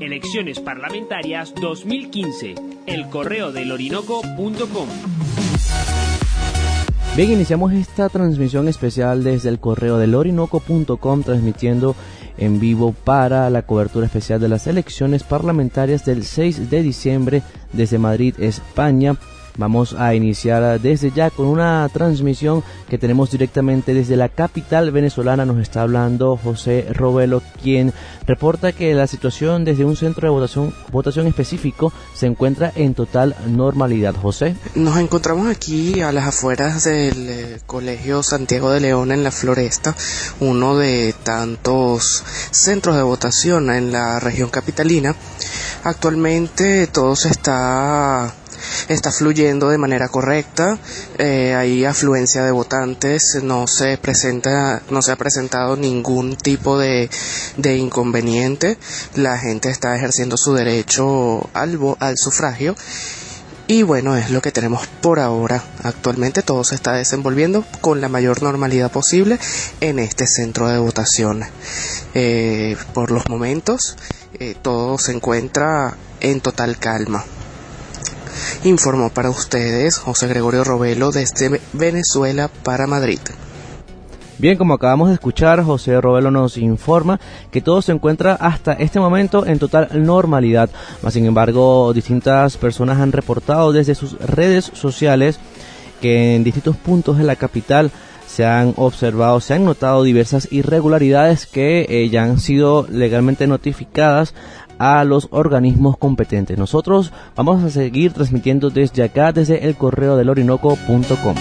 Elecciones Parlamentarias 2015. El correo del orinoco.com. Bien, iniciamos esta transmisión especial desde el correo del orinoco.com transmitiendo en vivo para la cobertura especial de las elecciones parlamentarias del 6 de diciembre desde Madrid, España. Vamos a iniciar desde ya con una transmisión que tenemos directamente desde la capital venezolana. Nos está hablando José Robelo, quien reporta que la situación desde un centro de votación, votación específico se encuentra en total normalidad. José. Nos encontramos aquí a las afueras del eh, Colegio Santiago de León en la Floresta, uno de tantos centros de votación en la región capitalina. Actualmente todo se está está fluyendo de manera correcta, eh, hay afluencia de votantes, no se presenta, no se ha presentado ningún tipo de, de inconveniente, la gente está ejerciendo su derecho al, al sufragio y bueno, es lo que tenemos por ahora. Actualmente todo se está desenvolviendo con la mayor normalidad posible en este centro de votación. Eh, por los momentos, eh, todo se encuentra en total calma. Informó para ustedes José Gregorio Robelo desde Venezuela para Madrid. Bien, como acabamos de escuchar, José Robelo nos informa que todo se encuentra hasta este momento en total normalidad. Mas, sin embargo, distintas personas han reportado desde sus redes sociales que en distintos puntos de la capital se han observado, se han notado diversas irregularidades que eh, ya han sido legalmente notificadas a los organismos competentes. Nosotros vamos a seguir transmitiendo desde acá, desde el correo del orinoco.com.